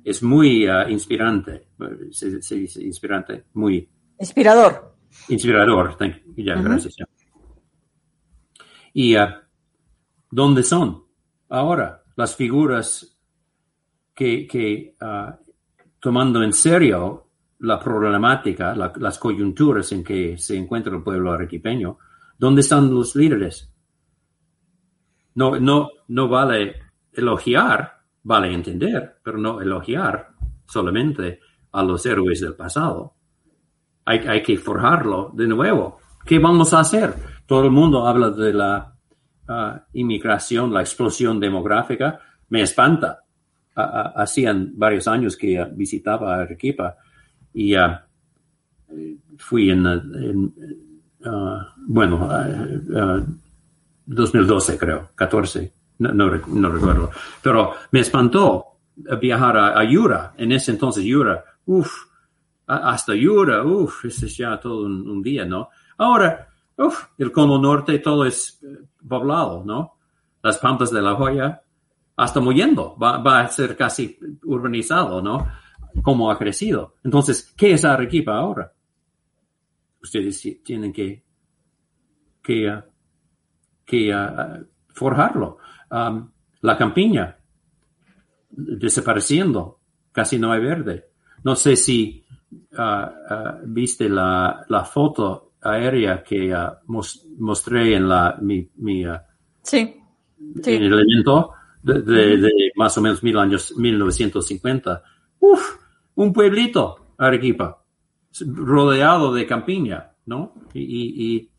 es muy uh, inspirante, se, dice inspirante, muy... Inspirador. Inspirador, ya, gracias. ¿Y uh, dónde son ahora las figuras que, que, uh, tomando en serio la problemática, las coyunturas en que se encuentra el pueblo arequipeño, ¿dónde están los líderes? No, no, no vale elogiar, vale entender, pero no elogiar solamente a los héroes del pasado. Hay, hay que forjarlo de nuevo. ¿Qué vamos a hacer? Todo el mundo habla de la uh, inmigración, la explosión demográfica. Me espanta. hacían varios años que visitaba Arequipa y uh, fui en, uh, bueno, 2012 creo, 14, no, no, recuerdo. Pero me espantó viajar a, a, Yura. En ese entonces Yura, uff, hasta Yura, uff, ese es ya todo un, día, ¿no? Ahora, uff, el cono norte todo es eh, poblado, ¿no? Las pampas de la joya, hasta muriendo, va, va a ser casi urbanizado, ¿no? Como ha crecido. Entonces, ¿qué es Arequipa ahora? Ustedes tienen que, que uh, que uh, forjarlo. Um, la campiña desapareciendo, casi no hay verde. No sé si uh, viste la, la, foto aérea que mostré en la mi, mi sí, sí. En el evento de, de, de, más o menos mil años 1950. Uf, un pueblito, Arequipa, rodeado de campiña, ¿no? Y, y, y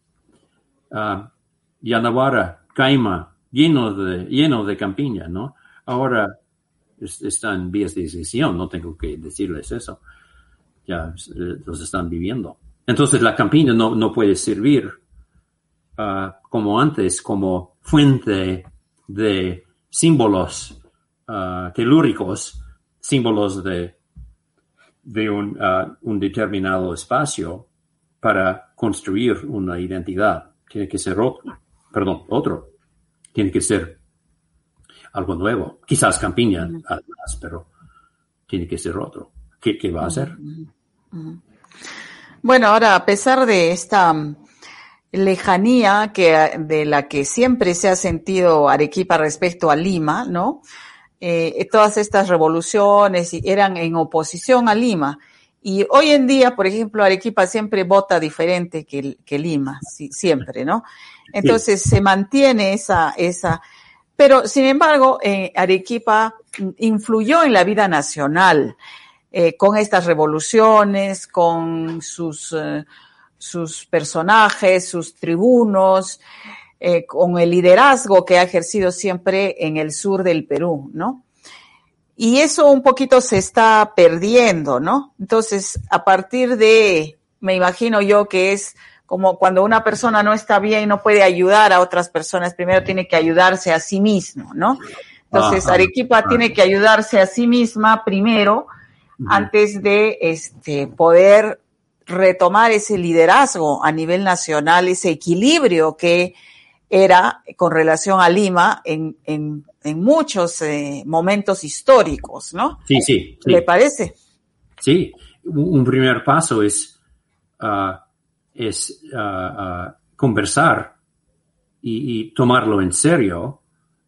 Yanawara, Caima, lleno de, lleno de campiña, ¿no? Ahora están en vías de decisión, no tengo que decirles eso. Ya eh, los están viviendo. Entonces la campiña no, no puede servir uh, como antes, como fuente de símbolos uh, telúricos, símbolos de, de un, uh, un determinado espacio para construir una identidad. Tiene que ser otro perdón, otro. Tiene que ser algo nuevo. Quizás campiña, además, pero tiene que ser otro. ¿Qué, va a hacer? Bueno, ahora, a pesar de esta mm, lejanía que, de la que siempre se ha sentido Arequipa respecto a Lima, ¿no? Eh, todas estas revoluciones eran en oposición a Lima. Y hoy en día, por ejemplo, Arequipa siempre vota diferente que, que Lima, siempre, ¿no? Entonces se mantiene esa, esa, pero sin embargo, eh, Arequipa influyó en la vida nacional eh, con estas revoluciones, con sus, eh, sus personajes, sus tribunos, eh, con el liderazgo que ha ejercido siempre en el sur del Perú, ¿no? Y eso un poquito se está perdiendo, ¿no? Entonces, a partir de, me imagino yo que es como cuando una persona no está bien y no puede ayudar a otras personas, primero tiene que ayudarse a sí mismo, ¿no? Entonces, Arequipa tiene que ayudarse a sí misma primero antes de este, poder retomar ese liderazgo a nivel nacional, ese equilibrio que era con relación a Lima en, en, en muchos eh, momentos históricos, ¿no? Sí, sí, ¿Le parece? Sí, un primer paso es uh, es uh, uh, conversar y, y, tomarlo en serio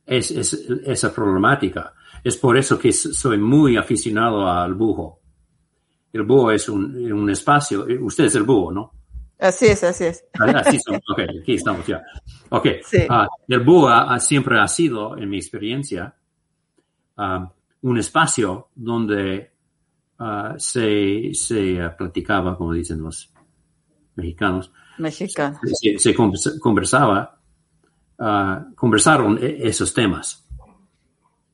es, es, esa problemática. Es por eso que soy muy aficionado al búho. El búho es un, un espacio, eh, usted es el búho, ¿no? Así es, así es. Así son. Ok, aquí estamos ya. Ok. Sí. Uh, el ha, siempre ha sido, en mi experiencia, un espacio donde se, se platicaba, como dicen los mexicanos. Se, conversaba, conversaron e, esos temas.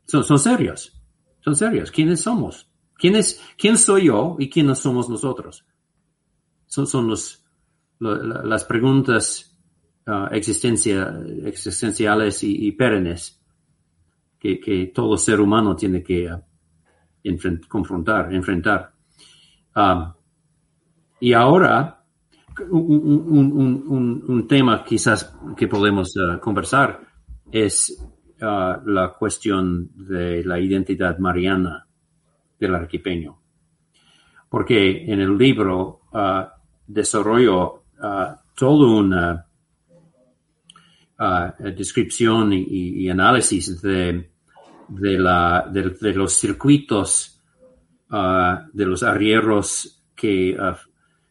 Son, son serios, son serios. ¿Quiénes somos? ¿Quién, es, ¿Quién soy yo y quiénes somos nosotros? Son, son los, las preguntas uh, existencia, existenciales y, perennes que, todo ser humano tiene que uh, confrontar, enfrentar. Um, y ahora un, tema quizás que podemos uh, conversar es uh, la cuestión de la identidad mariana del arquipeño. Porque en el libro desarrollo toda una descripción y, y, análisis de, de, la, de, de los circuitos uh, de los arrieros que uh,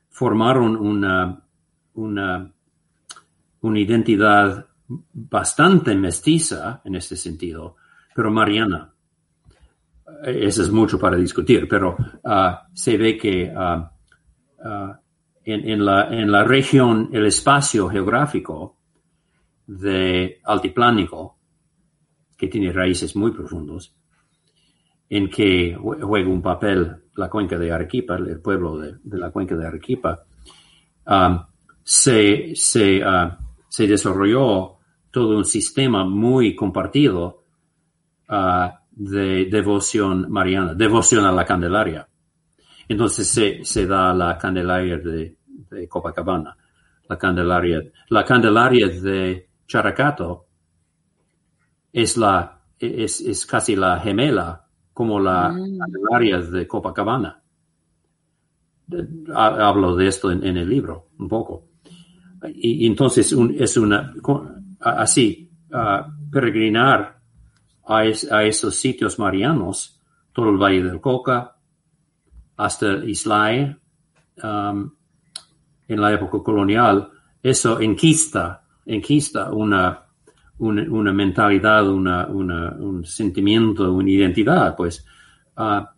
formaron una, una, una identidad bastante mestiza en este sentido, pero mariana. Eso es mucho para discutir, pero se ve que en, en, la, en la región, el espacio geográfico de altiplánico, que tiene raíces muy profundos, en que juega un papel la cuenca de Arequipa, el pueblo de, la cuenca de Arequipa, se, se, uh, se, desarrolló todo un sistema muy compartido uh, de devoción mariana, devoción a la Candelaria. Entonces se, se da la Candelaria de, Copacabana, la Candelaria, la Candelaria de Characato es la, es, es casi la gemela como la mm. de Copacabana. Hablo de esto en, el libro un poco. Y, entonces es una, así, peregrinar a, esos sitios marianos, todo el Valle del Coca, hasta Islay, um, en la época colonial, eso enquista, enquista una, una, mentalidad, una, un sentimiento, una identidad, pues, ah,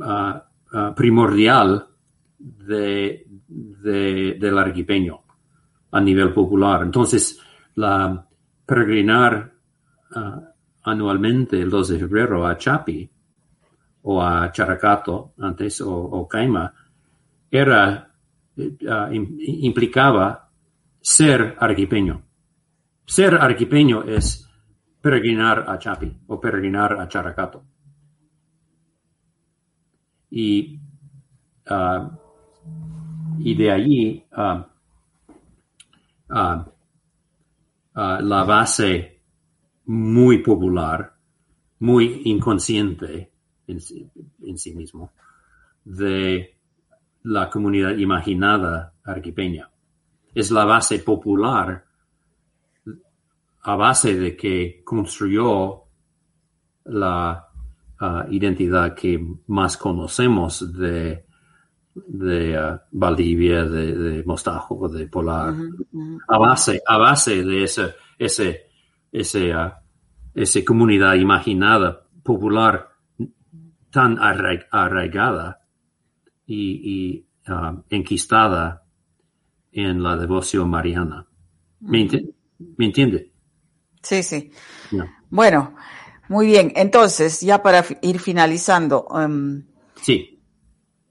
ah, ah, primordial de, del arquipeño a nivel popular. Entonces, la peregrinar anualmente el 2 de febrero a Chapi o a Characato antes o, o Caima era eh, implicaba ser arquipeño ser arquipeño es peregrinar a Chapi o peregrinar a Characato. Y, ah, y de allí ah, la base muy popular, muy inconsciente en sí mismo, de la comunidad imaginada arquipeña. Es la base popular a base de que construyó la uh, identidad que más conocemos de, de uh, Valdivia, de, de, Mostajo, de Polar, a base, a base de ese, ese, ese, uh, esa comunidad imaginada, popular, tan arraigada y, y enquistada en la devoción mariana. ¿Me, entiende? Sí, sí. Bueno, muy bien. Entonces, ya para ir finalizando. Em, sí.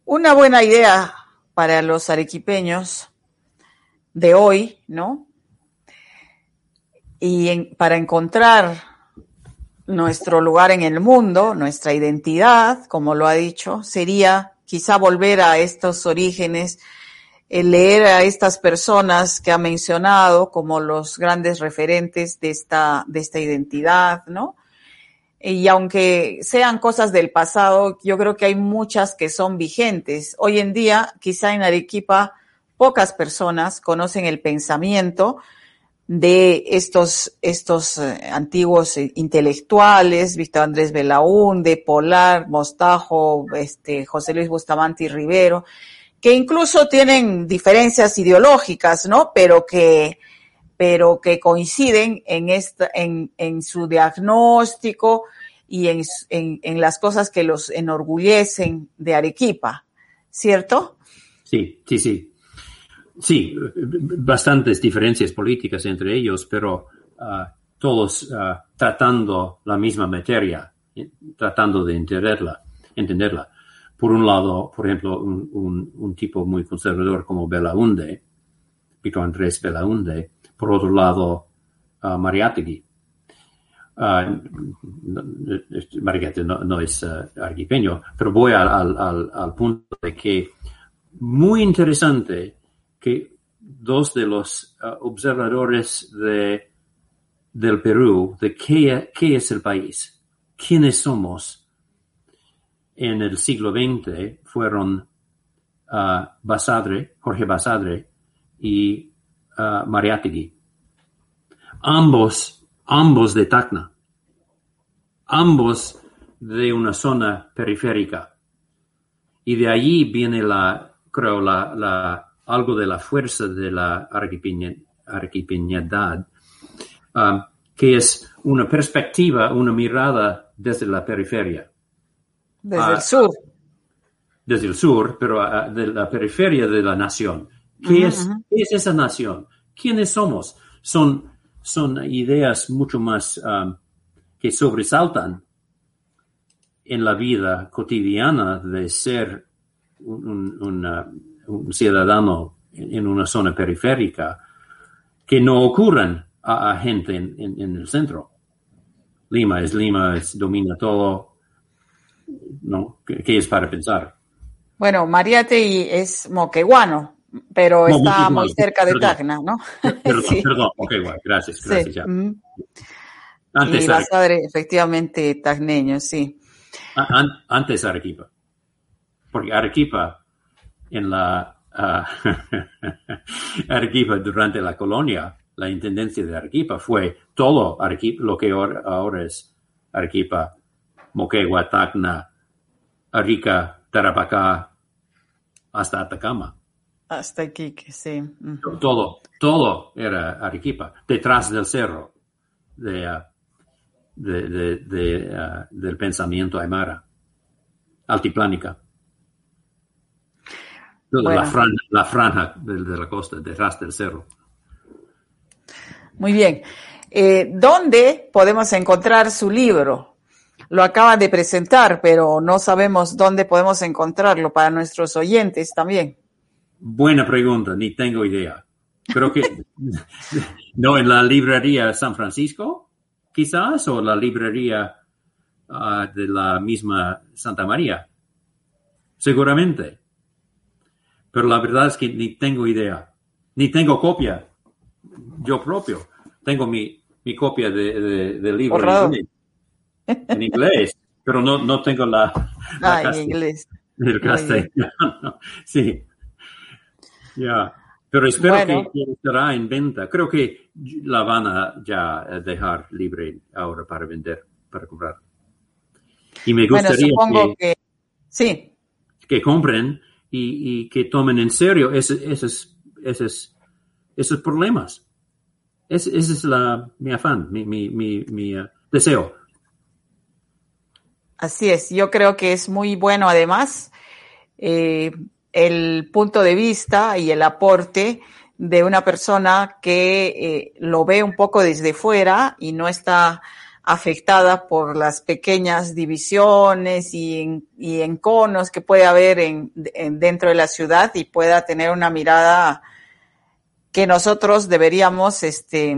Una buena idea para los arequipeños de hoy, ¿no? Y para encontrar nuestro lugar en el mundo, nuestra identidad, como lo ha dicho, sería quizá volver a estos orígenes leer a estas personas que ha mencionado como los grandes referentes de esta, de esta identidad, ¿no? Y aunque sean cosas del pasado, yo creo que hay muchas que son vigentes. Hoy en día, quizá en Arequipa, pocas personas conocen el pensamiento de estos, estos eh, antiguos eh, intelectuales, Víctor Andrés Belaúnde, Polar, Mostajo, este, José Luis Bustamante y Rivero, que incluso tienen diferencias ideológicas, ¿no? Pero que, pero que coinciden en, esta, en, en su diagnóstico y en, en, las cosas que los enorgullecen de Arequipa, ¿cierto? Sí, sí, sí. Sí, bastantes diferencias políticas entre ellos, pero uh, todos uh, tratando la misma materia, tratando de entenderla, entenderla por un lado, por ejemplo, un, tipo muy conservador como Belaunde, Pico Andrés Belaunde, por otro lado, uh, Mariátegui. No, es uh, pero voy al, punto de que muy interesante que dos de los observadores de, del Perú, de qué, qué es el país, quiénes somos, en el siglo XX fueron uh, Basadre, Jorge Basadre y uh. Ambos, ambos de Tacna. Ambos de una zona periférica Y de allí viene la, creo, la, la, algo de la fuerza de la arquipeñadad, um, que es una perspectiva, una mirada desde la periferia. Desde el ah, sur. Desde el sur, pero ah, de la periferia de la nación. ¿Qué, es, ¿Qué es esa nación? ¿Quiénes somos? Son, son ideas mucho más um, que sobresaltan en la vida cotidiana de ser un, ciudadano en una zona periférica que no ocurren a, gente en, el centro. Lima es Lima, es, domina todo. ¿No? ¿Qué, es para pensar? Bueno, Mariate es moqueguano, pero está muy cerca de Tacna, ¿no? Perdón, perdón, Moquegua, gracias, gracias ya. Antes y efectivamente, tacneño, sí. antes Arequipa. Porque Arequipa, en la uh, Arequipa durante la colonia, la intendencia de Arequipa fue todo Arequipa, lo que ahora, es Arequipa, Moquegua, Tacna, Arica, Tarapacá, hasta Atacama. Hasta Iquique, sí. Todo, todo era Arequipa, detrás del cerro de, uh, de, uh, del pensamiento aymara, altiplánica. La, franja, de, la costa, detrás del cerro. Muy bien. Eh, ¿Dónde podemos encontrar su libro? Lo acaba de presentar, pero no sabemos dónde podemos encontrarlo para nuestros oyentes también. Buena pregunta, ni tengo idea. Creo que no en la librería San Francisco, quizás, o la librería ah, de la misma Santa María. Seguramente. Pero la verdad es que ni tengo idea, ni tengo copia. Yo propio tengo mi, mi copia de, del libro en inglés, pero no, no tengo la, ah, en inglés. El castellano. Sí. Ya. Pero espero que, estará en venta. Creo que la van a ya dejar libre ahora para vender, para comprar. Y me gustaría que, sí. que compren y, que tomen en serio esos, esos, esos, esos problemas. ese es la, mi afán, mi, mi, mi, uh, deseo. Así es, yo creo que es muy bueno además eh, el punto de vista y el aporte de una persona que eh, lo ve un poco desde fuera y no está afectada por las pequeñas divisiones y, enconos que puede haber en, dentro de la ciudad y pueda tener una mirada que nosotros deberíamos este,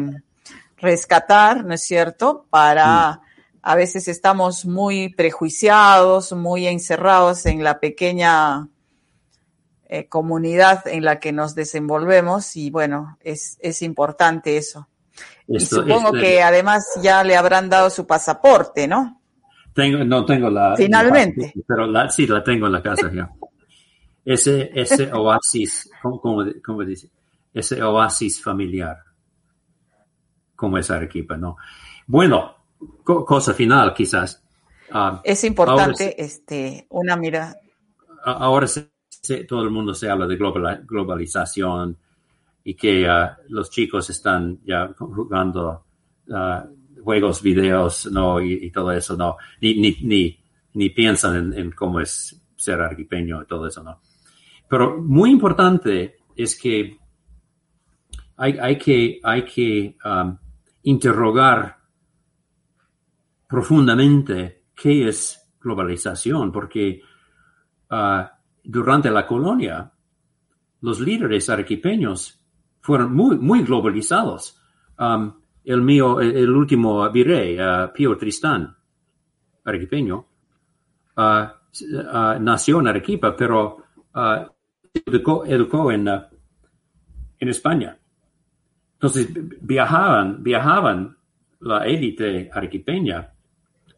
rescatar, ¿no es cierto? Para, mm. A veces estamos muy prejuiciados, muy encerrados en la pequeña eh, comunidad en la que nos desenvolvemos y bueno, es, es importante eso y supongo que además ya le habrán dado su pasaporte, ¿no? Tengo, no tengo la. Finalmente. pero la, sí, la tengo en la casa ya. Ese, ese oasis, ¿cómo, dice? Ese oasis familiar. Como es Arequipa, ¿no? Bueno, cosa final quizás. Ah, es importante este, una mirada. Ahora todo el mundo se habla de globalización, y que uh, los chicos están ya jugando uh, juegos, videos, ¿no? Y, todo eso, ¿no? Ni, ni, ni, ni piensan en, cómo es ser arquipeño y todo eso, ¿no? Pero muy importante es que hay, hay que, hay que um, interrogar profundamente qué es globalización, porque uh, durante la colonia, los líderes arequipeños fueron muy, muy globalizados. El mío, el, último virrey, uh, Pío Tristán, arequipeño, uh, nació en Arequipa, pero educó, educó en, en España. Entonces viajaban, viajaban la élite arequipeña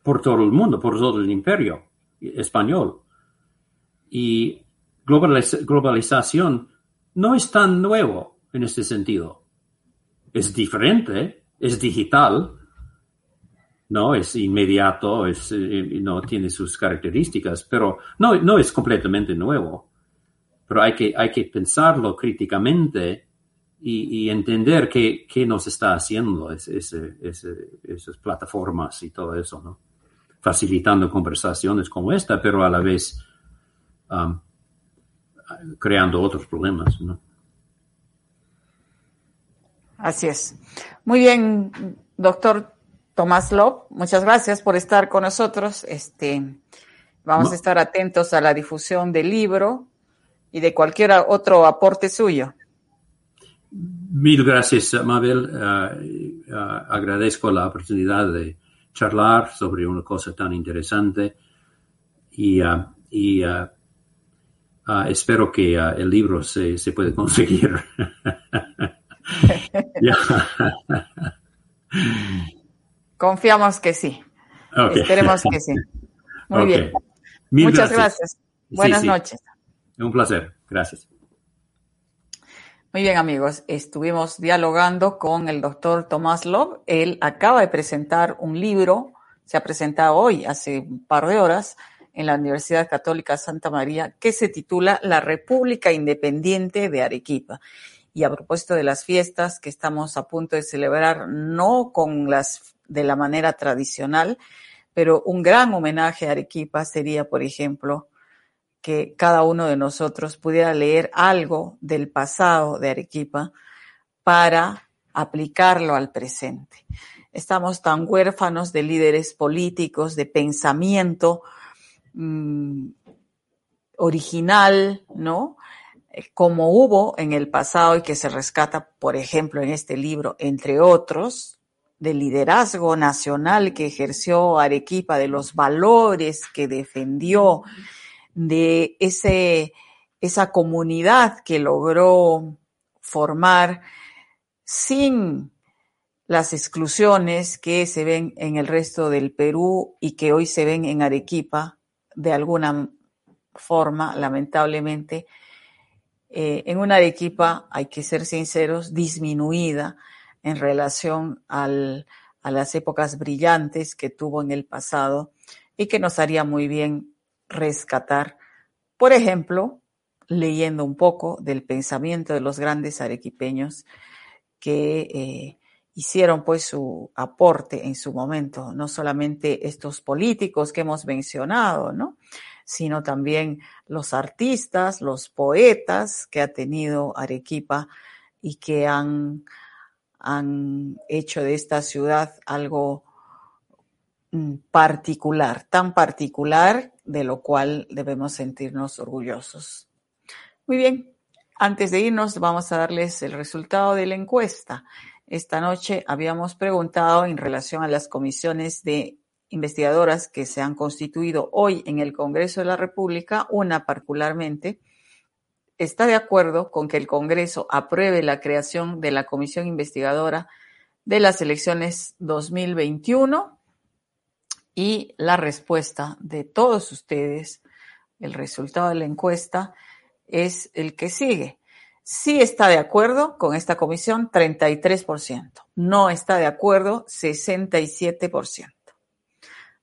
por todo el mundo, por todo el imperio español. Y globalización no es tan nuevo en este sentido. Es diferente, es digital, ¿no? Es inmediato, es, eh, no tiene sus características, pero no, no es completamente nuevo. Pero hay que, hay que pensarlo críticamente y, entender qué, qué, nos está haciendo esas plataformas y todo eso, ¿no? Facilitando conversaciones como esta, pero a la vez um, creando otros problemas, ¿no? Así es. Muy bien, doctor Tomás Lop, muchas gracias por estar con nosotros. Este, vamos a estar atentos a la difusión del libro y de cualquier otro aporte suyo. Mil gracias, Mabel. Uh, uh, agradezco la oportunidad de charlar sobre una cosa tan interesante y, uh, y espero que el libro se, se pueda conseguir. Confiamos que sí. Esperemos que sí. Muy bien. Muchas gracias. Buenas noches. Un placer. Gracias. Muy bien, amigos. Estuvimos dialogando con el doctor Tomás Love. Él acaba de presentar un libro, se ha presentado hoy, hace un par de horas, en la Universidad Católica Santa María, que se titula La República Independiente de Arequipa. Y a propósito de las fiestas que estamos a punto de celebrar, no con las de la manera tradicional, pero un gran homenaje a Arequipa sería, por ejemplo, que cada uno de nosotros pudiera leer algo del pasado de Arequipa para aplicarlo al presente. Estamos tan huérfanos de líderes políticos, de pensamiento mm, original, ¿no? Como hubo en el pasado y que se rescata, por ejemplo, en este libro, entre otros, del liderazgo nacional que ejerció Arequipa, de los valores que defendió, de ese, esa comunidad que logró formar sin las exclusiones que se ven en el resto del Perú y que hoy se ven en Arequipa, de alguna forma, lamentablemente, eh, en una Arequipa, hay que ser sinceros, disminuida en relación al, a las épocas brillantes que tuvo en el pasado y que nos haría muy bien rescatar, por ejemplo, leyendo un poco del pensamiento de los grandes arequipeños que eh, hicieron pues su aporte en su momento, no solamente estos políticos que hemos mencionado, ¿no? sino también los artistas, los poetas que ha tenido Arequipa y que han, han hecho de esta ciudad algo mm, particular, tan particular de lo cual debemos sentirnos orgullosos. Muy bien, antes de irnos vamos a darles el resultado de la encuesta. Esta noche habíamos preguntado en relación a las comisiones de investigadoras que se han constituido hoy en el Congreso de la República, una particularmente, está de acuerdo con que el Congreso apruebe la creación de la comisión investigadora de las elecciones 2021 y la respuesta de todos ustedes, el resultado de la encuesta, es el que sigue. Sí está de acuerdo con esta comisión 33%, no está de acuerdo 67%.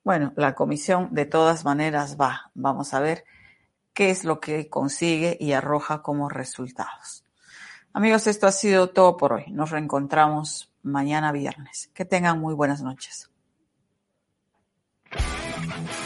Bueno, la comisión de todas maneras va. Vamos a ver qué es lo que consigue y arroja como resultados. Amigos, esto ha sido todo por hoy. Nos reencontramos mañana viernes. Que tengan muy buenas noches. Thank you.